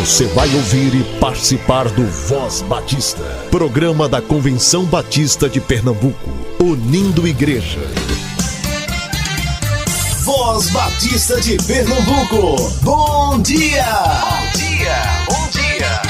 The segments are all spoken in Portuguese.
Você vai ouvir e participar do Voz Batista, programa da Convenção Batista de Pernambuco, unindo igreja. Voz Batista de Pernambuco, bom dia! Bom dia, bom dia!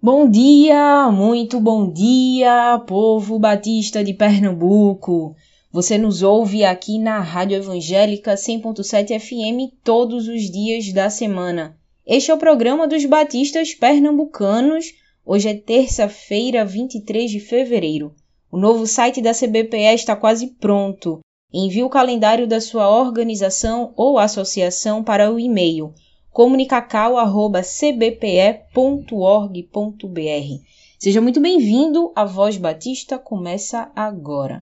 Bom dia, muito bom dia, povo batista de Pernambuco. Você nos ouve aqui na Rádio Evangélica 100.7 FM todos os dias da semana. Este é o programa dos Batistas Pernambucanos. Hoje é terça-feira, 23 de fevereiro. O novo site da CBPE está quase pronto. Envie o calendário da sua organização ou associação para o e-mail comunicacal@cbpe.org.br. Seja muito bem-vindo. A Voz Batista começa agora.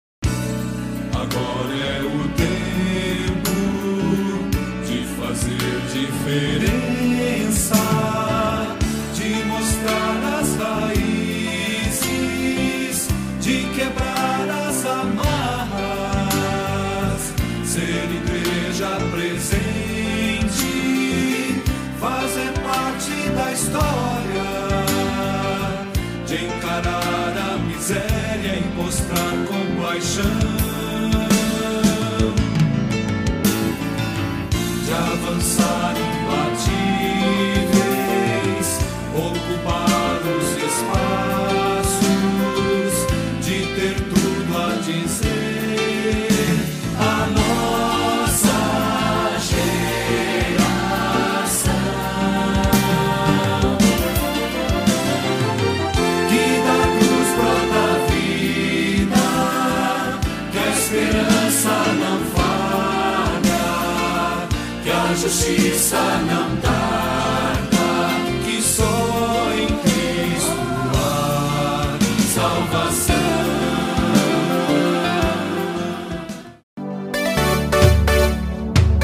Justiça não tarda, que só em Cristo há salvação.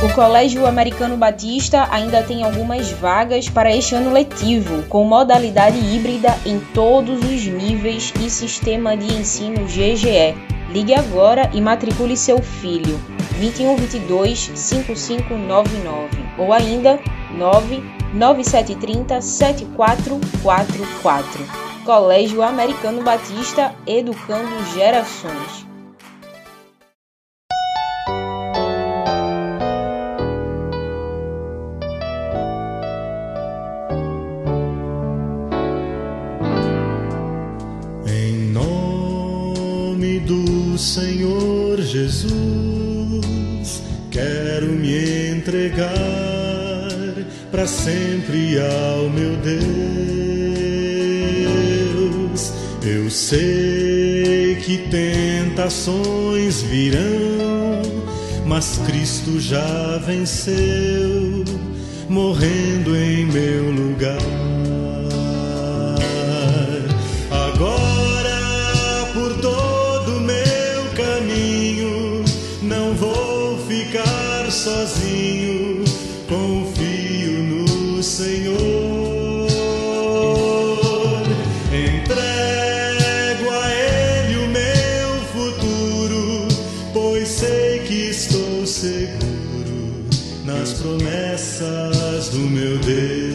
O Colégio Americano Batista ainda tem algumas vagas para este ano letivo, com modalidade híbrida em todos os níveis e sistema de ensino GGE. Ligue agora e matricule seu filho 2122 5599 ou ainda 99730 7444. Colégio Americano Batista Educando Gerações. Em nome do Senhor Jesus, sempre ao meu Deus. Eu sei que tentações virão, mas Cristo já venceu, morrendo em meu lugar. Pois sei que estou seguro nas promessas do meu Deus.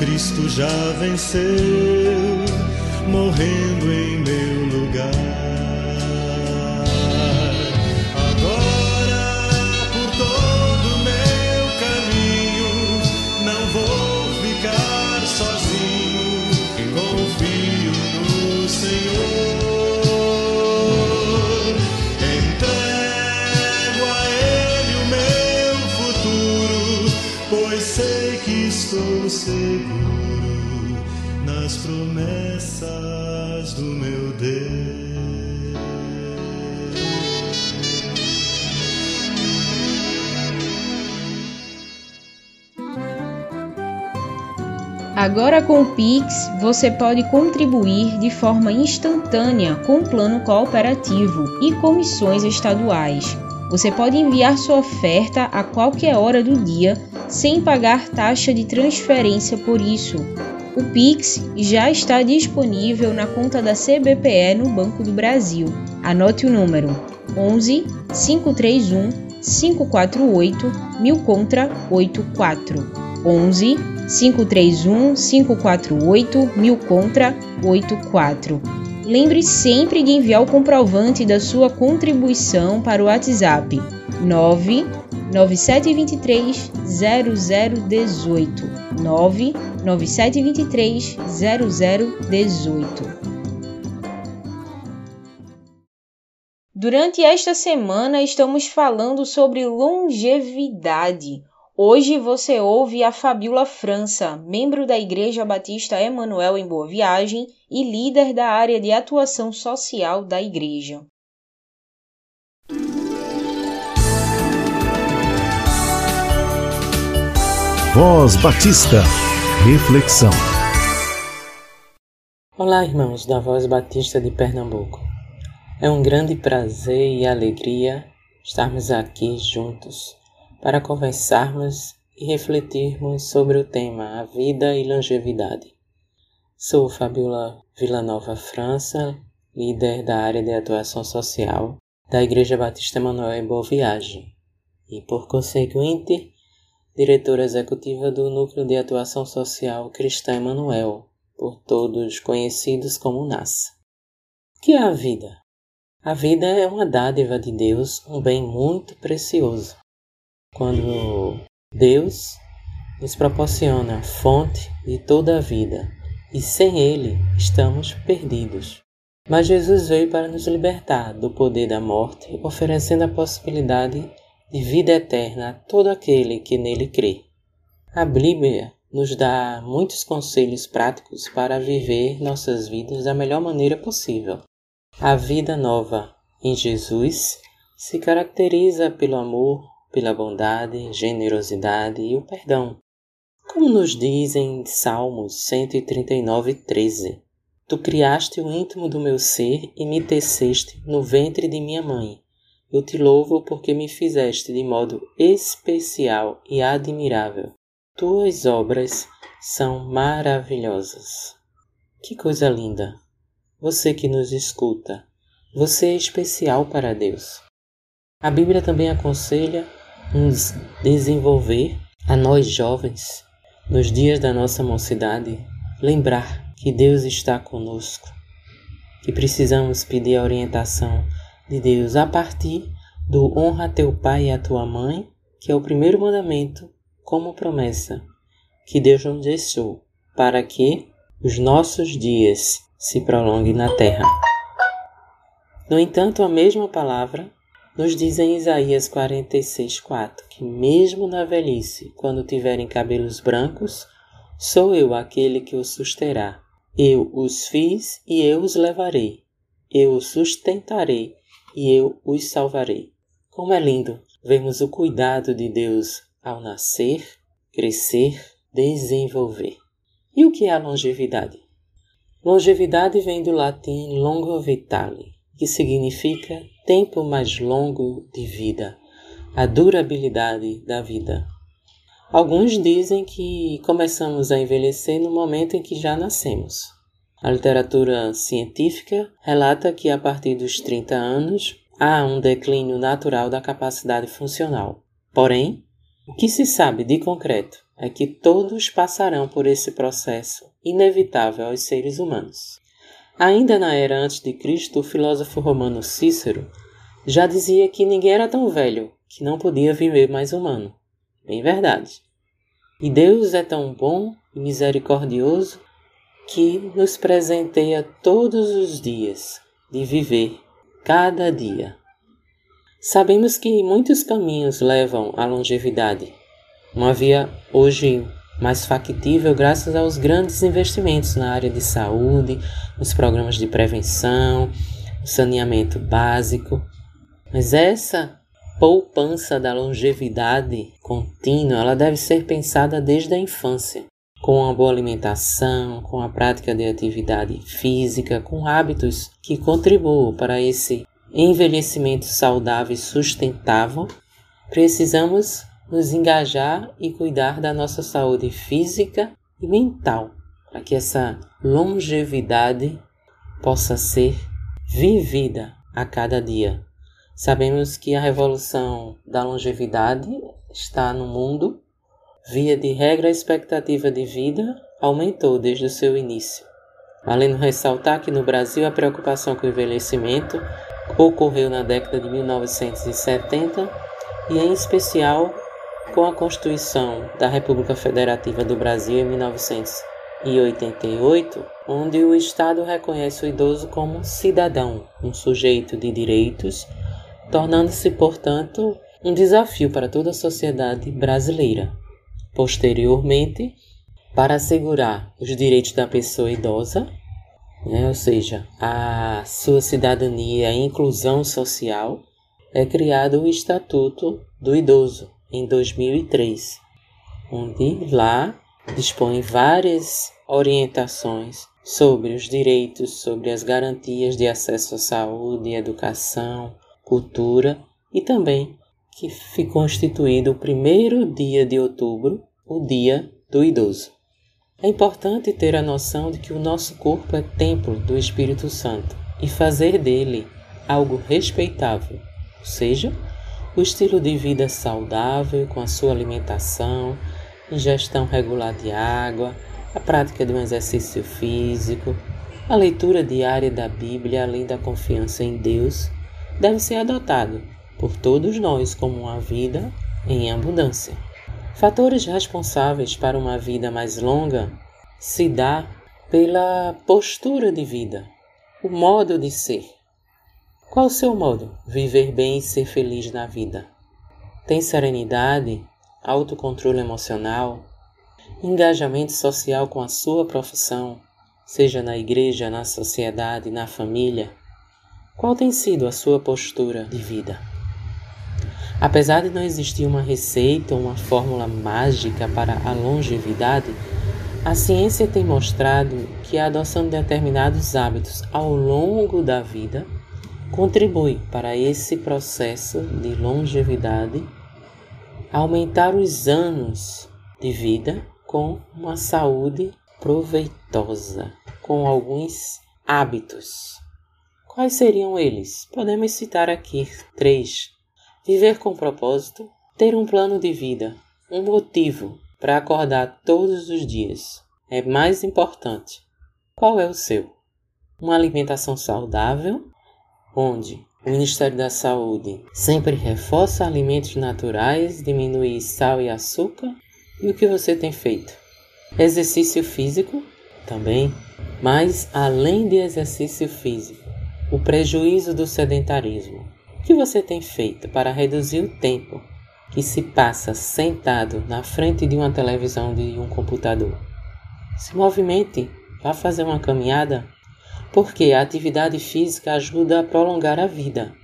Cristo já venceu, morrendo em meu seguro nas promessas do meu Deus. Agora com o Pix, você pode contribuir de forma instantânea com o plano cooperativo e comissões estaduais. Você pode enviar sua oferta a qualquer hora do dia sem pagar taxa de transferência por isso. O Pix já está disponível na conta da CBPE no Banco do Brasil. Anote o número 11 531 548 1000 contra 84. 11 531 548 1000 contra 84. Lembre sempre de enviar o comprovante da sua contribuição para o WhatsApp 9 9723 0018 99723 0018 Durante esta semana estamos falando sobre longevidade. Hoje você ouve a Fabiola França, membro da Igreja Batista Emanuel em Boa Viagem e líder da área de atuação social da igreja. Voz Batista. Reflexão. Olá, irmãos da Voz Batista de Pernambuco. É um grande prazer e alegria estarmos aqui juntos para conversarmos e refletirmos sobre o tema A Vida e Longevidade. Sou Fabiola Villanova França, líder da área de atuação social da Igreja Batista Emanuel em Boa Viagem e, por conseguinte, diretora executiva do Núcleo de Atuação Social Cristã Emanuel, por todos conhecidos como NASA. O que é a vida? A vida é uma dádiva de Deus, um bem muito precioso. Quando Deus nos proporciona a fonte de toda a vida, e sem Ele estamos perdidos. Mas Jesus veio para nos libertar do poder da morte, oferecendo a possibilidade de vida eterna a todo aquele que nele crê. A Bíblia nos dá muitos conselhos práticos para viver nossas vidas da melhor maneira possível. A vida nova em Jesus se caracteriza pelo amor, pela bondade, generosidade e o perdão. Como nos dizem Salmos 139, 13: Tu criaste o íntimo do meu ser e me teceste no ventre de minha mãe. Eu te louvo porque me fizeste de modo especial e admirável. Tuas obras são maravilhosas. Que coisa linda! Você que nos escuta, você é especial para Deus. A Bíblia também aconselha nos desenvolver a nós jovens, nos dias da nossa mocidade, lembrar que Deus está conosco, que precisamos pedir a orientação de Deus a partir do honra teu pai e a tua mãe, que é o primeiro mandamento, como promessa que Deus nos deixou, para que os nossos dias se prolonguem na terra. No entanto, a mesma palavra nos diz em Isaías 46:4 que mesmo na velhice, quando tiverem cabelos brancos, sou eu aquele que os susterá. Eu os fiz e eu os levarei. Eu os sustentarei e eu os salvarei. Como é lindo vermos o cuidado de Deus ao nascer, crescer, desenvolver. E o que é a longevidade? Longevidade vem do latim longo vitale, que significa tempo mais longo de vida, a durabilidade da vida. Alguns dizem que começamos a envelhecer no momento em que já nascemos. A literatura científica relata que a partir dos 30 anos há um declínio natural da capacidade funcional. Porém, O que se sabe de concreto é que todos passarão por esse processo inevitável aos seres humanos. Ainda na era antes de Cristo, o filósofo romano Cícero já dizia que ninguém era tão velho que não podia viver mais humano. Bem verdade. E Deus é tão bom e misericordioso que nos presenteia todos os dias de viver cada dia. Sabemos que muitos caminhos levam à longevidade. Uma via hoje mais factível graças aos grandes investimentos na área de saúde, nos programas de prevenção, saneamento básico. Mas essa poupança da longevidade contínua, ela deve ser pensada desde a infância, com uma boa alimentação, com a prática de atividade física, com hábitos que contribuam para esse envelhecimento saudável e sustentável. Precisamos nos engajar e cuidar da nossa saúde física e mental, para que essa longevidade possa ser vivida a cada dia. Sabemos que a revolução da longevidade está no mundo. Via de regra, a expectativa de vida aumentou desde o seu início. Além de ressaltar que no Brasil a preocupação com o envelhecimento ocorreu na década de 1970 e, em especial, com a Constituição da República Federativa do Brasil em 1988, onde o Estado reconhece o idoso como cidadão, um sujeito de direitos, tornando-se, portanto, um desafio para toda a sociedade brasileira. Posteriormente, para assegurar os direitos da pessoa idosa, né, ou seja, a sua cidadania e inclusão social, é criado o Estatuto do Idoso, em 2003, onde lá dispõe várias orientações sobre os direitos, sobre as garantias de acesso à saúde, educação, cultura e também que ficou instituído o primeiro dia de outubro, o Dia do Idoso. É importante ter a noção de que o nosso corpo é templo do Espírito Santo e fazer dele algo respeitável, ou seja, o estilo de vida saudável, com a sua alimentação, ingestão regular de água, a prática de um exercício físico, a leitura diária da Bíblia, além da confiança em Deus, deve ser adotado por todos nós como uma vida em abundância. Fatores responsáveis para uma vida mais longa se dá pela postura de vida, o modo de ser. Qual o seu modo? Viver bem e ser feliz na vida. Tem serenidade, autocontrole emocional, engajamento social com a sua profissão, seja na igreja, na sociedade, na família? Qual tem sido a sua postura de vida? Apesar de não existir uma receita ou uma fórmula mágica para a longevidade, a ciência tem mostrado que a adoção de determinados hábitos ao longo da vida contribui para esse processo de longevidade, aumentar os anos de vida com uma saúde proveitosa, com alguns hábitos. Quais seriam eles? Podemos citar aqui três: viver com propósito, ter um plano de vida, um motivo para acordar todos os dias. É mais importante. Qual é o seu? Uma alimentação saudável, onde o Ministério da Saúde sempre reforça alimentos naturais, diminui sal e açúcar. E o que você tem feito? Exercício físico também, mas além de exercício físico, o prejuízo do sedentarismo. O que você tem feito para reduzir o tempo que se passa sentado na frente de uma televisão de um computador? Se movimente, vá fazer uma caminhada porque a atividade física ajuda a prolongar a vida.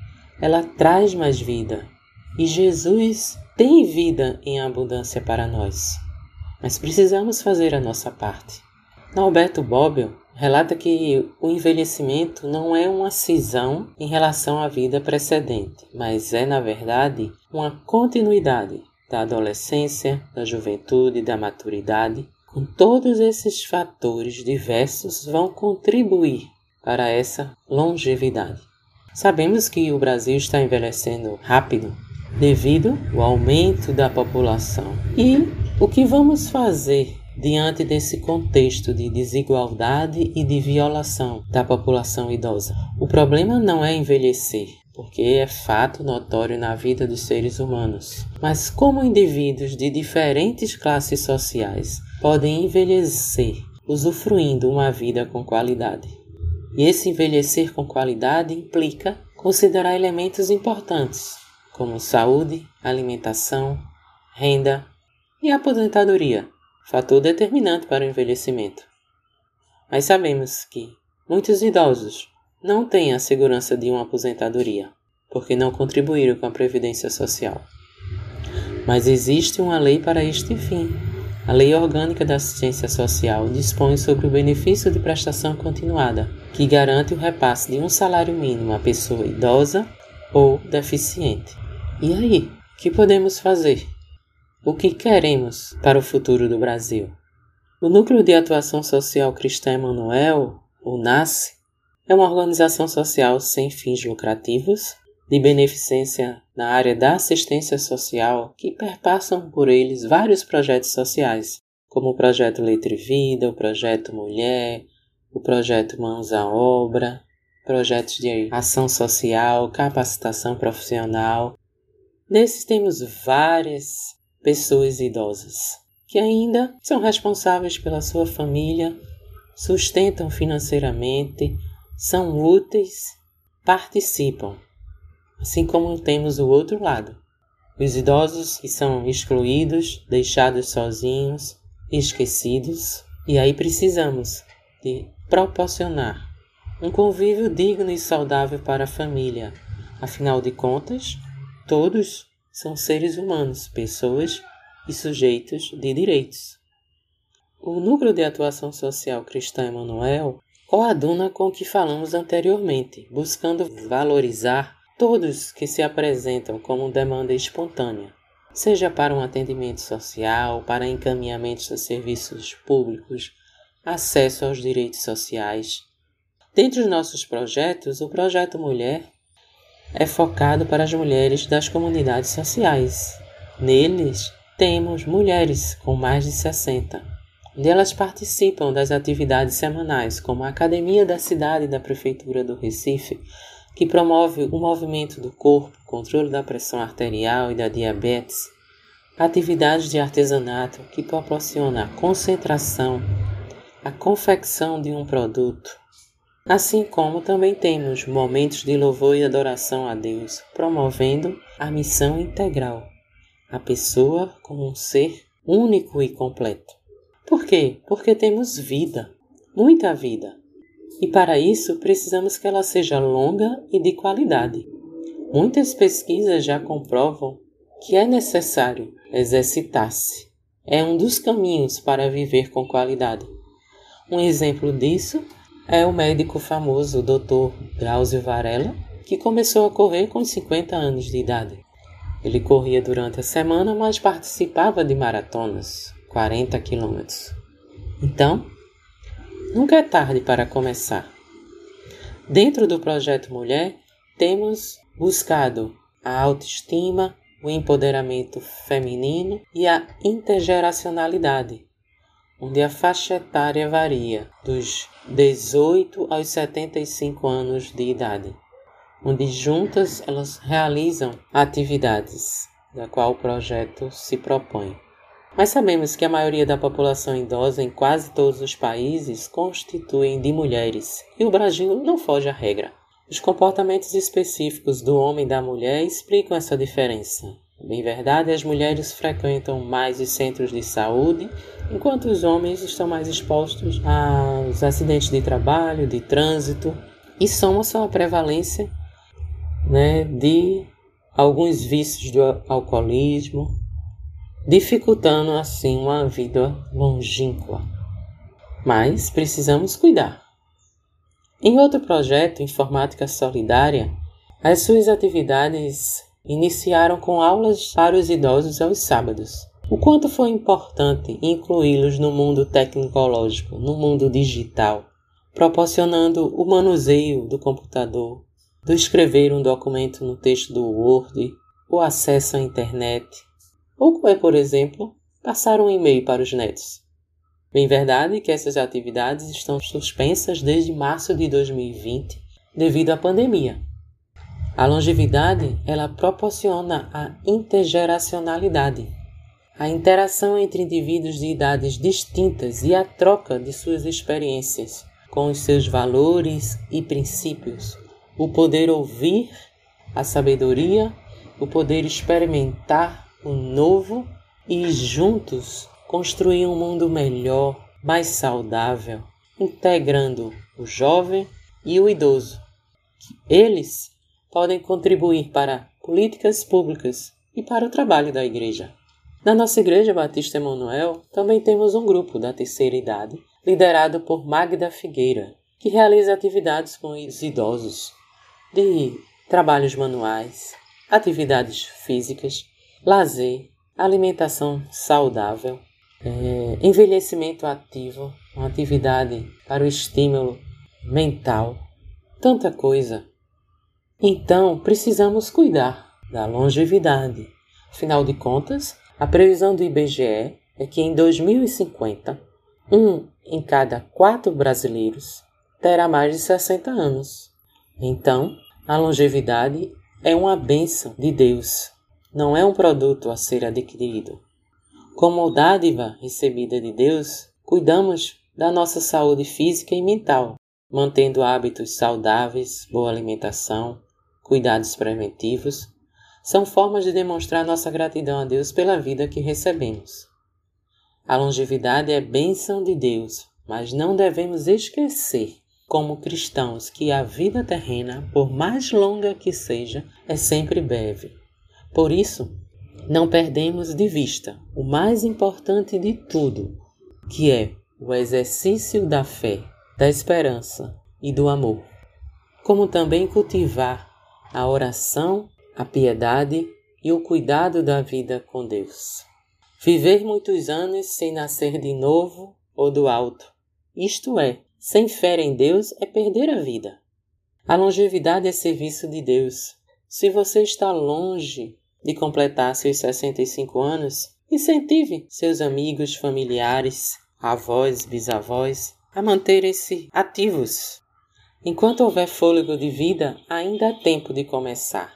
Ela traz mais vida. E Jesus tem vida em abundância para nós. Mas precisamos fazer a nossa parte. Norberto Bobbio relata que o envelhecimento não é uma cisão em relação à vida precedente, mas é, na verdade, uma continuidade da adolescência, da juventude, da maturidade. Com todos esses fatores diversos vão contribuir para essa longevidade. Sabemos que o Brasil está envelhecendo rápido, devido ao aumento da população. E o que vamos fazer diante desse contexto de desigualdade e de violação da população idosa? O problema não é envelhecer, porque é fato notório na vida dos seres humanos. Mas como indivíduos de diferentes classes sociais podem envelhecer usufruindo uma vida com qualidade? E esse envelhecer com qualidade implica considerar elementos importantes, como saúde, alimentação, renda e aposentadoria, fator determinante para o envelhecimento. Mas sabemos que muitos idosos não têm a segurança de uma aposentadoria, porque não contribuíram com a Previdência Social. Mas existe uma lei para este fim. A Lei Orgânica da Assistência Social dispõe sobre o benefício de prestação continuada, que garante o repasse de um salário mínimo à pessoa idosa ou deficiente. E aí, o que podemos fazer? O que queremos para o futuro do Brasil? O Núcleo de Atuação Social Cristã Emanuel, o NASCE, é uma organização social sem fins lucrativos, de beneficência na área da assistência social, que perpassam por eles vários projetos sociais, como o Projeto Letra e Vida, o Projeto Mulher, o Projeto Mãos à Obra, projetos de ação social, capacitação profissional. Nesses temos várias pessoas idosas que ainda são responsáveis pela sua família, sustentam financeiramente, são úteis, participam. Assim como temos o outro lado, os idosos que são excluídos, deixados sozinhos, esquecidos, e aí precisamos de proporcionar um convívio digno e saudável para a família. Afinal de contas, todos são seres humanos, pessoas e sujeitos de direitos. O Núcleo de Atuação Social Cristã Emanuel coaduna com o que falamos anteriormente, buscando valorizar todos que se apresentam como demanda espontânea, seja para um atendimento social, para encaminhamentos a serviços públicos, acesso aos direitos sociais. Dentre os nossos projetos, o Projeto Mulher é focado para as mulheres das comunidades sociais. Neles, temos mulheres com mais de 60 onde elas participam das atividades semanais, como a Academia da Cidade da Prefeitura do Recife, que promove o movimento do corpo, controle da pressão arterial e da diabetes, atividades de artesanato que proporciona a concentração, a confecção de um produto, assim como também temos momentos de louvor e adoração a Deus, promovendo a missão integral, a pessoa como um ser único e completo. Por quê? Porque temos vida, muita vida. E para isso precisamos que ela seja longa e de qualidade. Muitas pesquisas já comprovam que é necessário exercitar-se. É um dos caminhos para viver com qualidade. Um exemplo disso é o médico famoso Dr. Drauzio Varela, que começou a correr com 50 anos de idade. Ele corria durante a semana, mas participava de maratonas, 40 quilômetros. Então, nunca é tarde para começar. Dentro do projeto Mulher, temos buscado a autoestima, o empoderamento feminino e a intergeracionalidade, onde a faixa etária varia dos 18 aos 75 anos de idade, onde juntas elas realizam atividades da qual o projeto se propõe. Mas sabemos que a maioria da população idosa em quase todos os países constituem de mulheres, e o Brasil não foge à regra. Os comportamentos específicos do homem e da mulher explicam essa diferença. Bem verdade, as mulheres frequentam mais os centros de saúde, enquanto os homens estão mais expostos aos acidentes de trabalho, de trânsito, e somos a prevalência né, de alguns vícios do alcoolismo, dificultando assim uma vida longínqua. Mas precisamos cuidar. Em outro projeto, Informática Solidária, as suas atividades iniciaram com aulas para os idosos aos sábados. O quanto foi importante incluí-los no mundo tecnológico, no mundo digital, proporcionando o manuseio do computador, do escrever um documento no texto do Word, o acesso à internet, ou é, por exemplo, passar um e-mail para os netos. Bem verdade que essas atividades estão suspensas desde março de 2020 devido à pandemia. A longevidade, ela proporciona a intergeracionalidade, a interação entre indivíduos de idades distintas e a troca de suas experiências com os seus valores e princípios, o poder ouvir a sabedoria, o poder experimentar o novo e juntos construir um mundo melhor, mais saudável, integrando o jovem e o idoso. Eles podem contribuir para políticas públicas e para o trabalho da igreja. Na nossa Igreja Batista Emanuel também temos um grupo da terceira idade, liderado por Magda Figueira, que realiza atividades com os idosos, de trabalhos manuais, atividades físicas, lazer, alimentação saudável, é, envelhecimento ativo, uma atividade para o estímulo mental, tanta coisa. Então, precisamos cuidar da longevidade. Afinal de contas, a previsão do IBGE é que em 2050, um em cada quatro brasileiros terá mais de 60 anos. Então, a longevidade é uma bênção de Deus, não é um produto a ser adquirido. Como dádiva recebida de Deus, cuidamos da nossa saúde física e mental, mantendo hábitos saudáveis, boa alimentação, cuidados preventivos, são formas de demonstrar nossa gratidão a Deus pela vida que recebemos. A longevidade é bênção de Deus, mas não devemos esquecer, como cristãos, que a vida terrena, por mais longa que seja, é sempre breve. Por isso, não perdemos de vista o mais importante de tudo, que é o exercício da fé, da esperança e do amor, como também cultivar a oração, a piedade e o cuidado da vida com Deus. Viver muitos anos sem nascer de novo ou do alto, isto é, sem fé em Deus, é perder a vida. A longevidade é serviço de Deus. Se você está longe de completar seus 65 anos, incentive seus amigos, familiares, avós, bisavós a manterem-se ativos. Enquanto houver fôlego de vida, ainda há tempo de começar.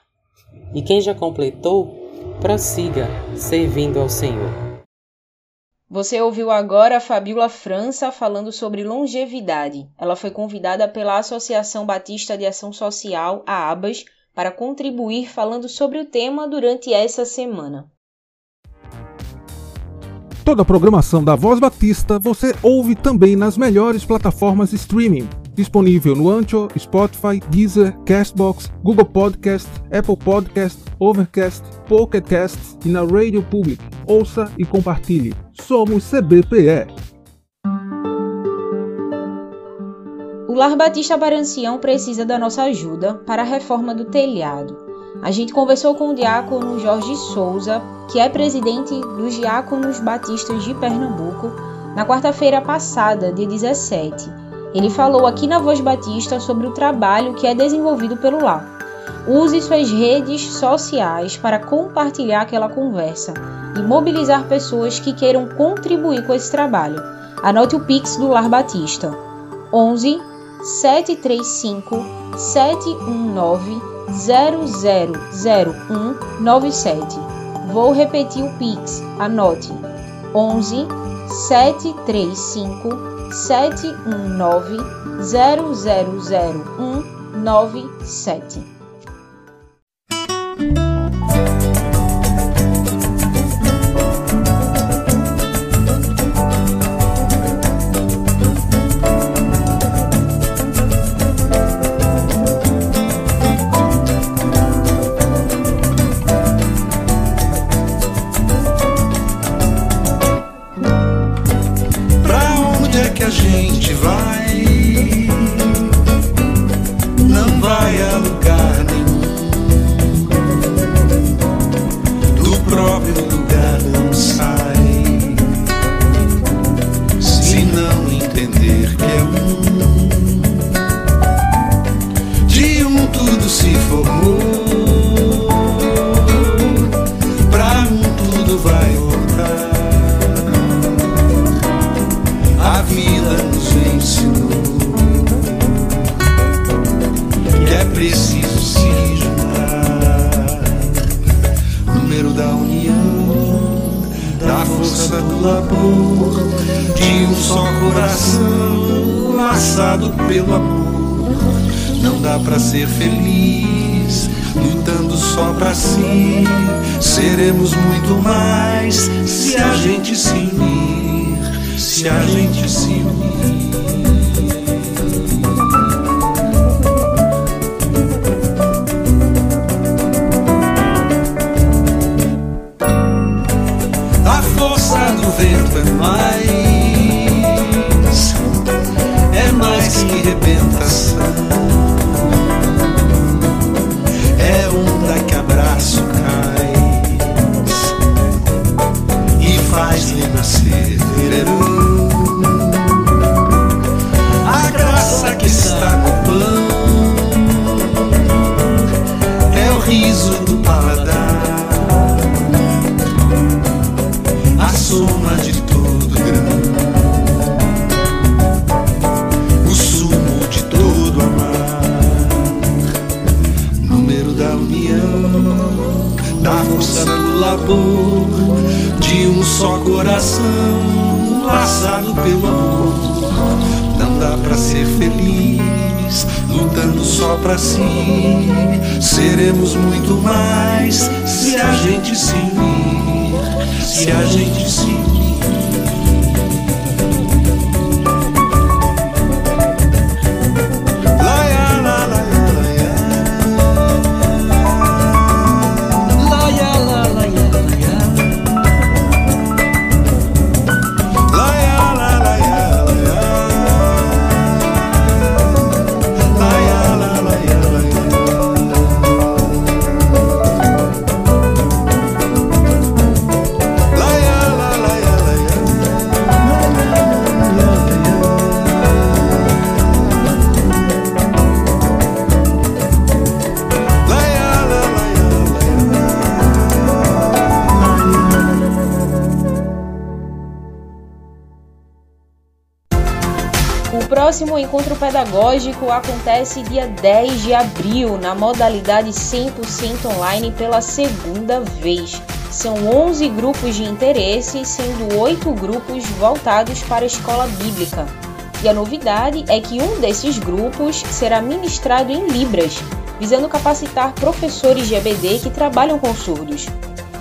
E quem já completou, prossiga servindo ao Senhor. Você ouviu agora a Fabiola França falando sobre longevidade. Ela foi convidada pela Associação Batista de Ação Social, a ABAS, para contribuir falando sobre o tema durante essa semana. Toda a programação da Voz Batista você ouve também nas melhores plataformas de streaming. Disponível no Ancho, Spotify, Deezer, Castbox, Google Podcast, Apple Podcast, Overcast, Pocket Cast e na Radio Public. Ouça e compartilhe. Somos CBPE. O Lar Batista Barancião precisa da nossa ajuda para a reforma do telhado. A gente conversou com o diácono Jorge Souza, que é presidente dos Diáconos Batistas de Pernambuco, na quarta-feira passada, dia 17. Ele falou aqui na Voz Batista sobre o trabalho que é desenvolvido pelo lar. Use suas redes sociais para compartilhar aquela conversa e mobilizar pessoas que queiram contribuir com esse trabalho. Anote o Pix do Lar Batista: 11 735 719 000197. Vou repetir o Pix, anote 11 735 719 000 197. Amor. Não dá pra ser feliz lutando só pra si. Seremos muito mais se a gente se unir, se a gente se unir. Próximo encontro pedagógico acontece dia 10 de abril, na modalidade 100% online pela segunda vez. São 11 grupos de interesse, sendo 8 grupos voltados para a escola bíblica. E a novidade é que um desses grupos será ministrado em Libras, visando capacitar professores de EBD que trabalham com surdos.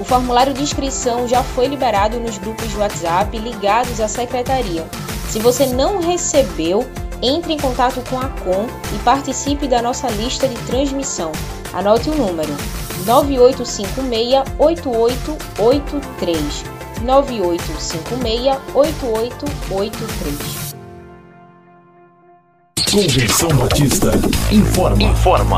O formulário de inscrição já foi liberado nos grupos de WhatsApp ligados à secretaria. Se você não recebeu, entre em contato com a Com e participe da nossa lista de transmissão. Anote o número 9856-8883. 9856-8883. Convenção Batista informa. Informa.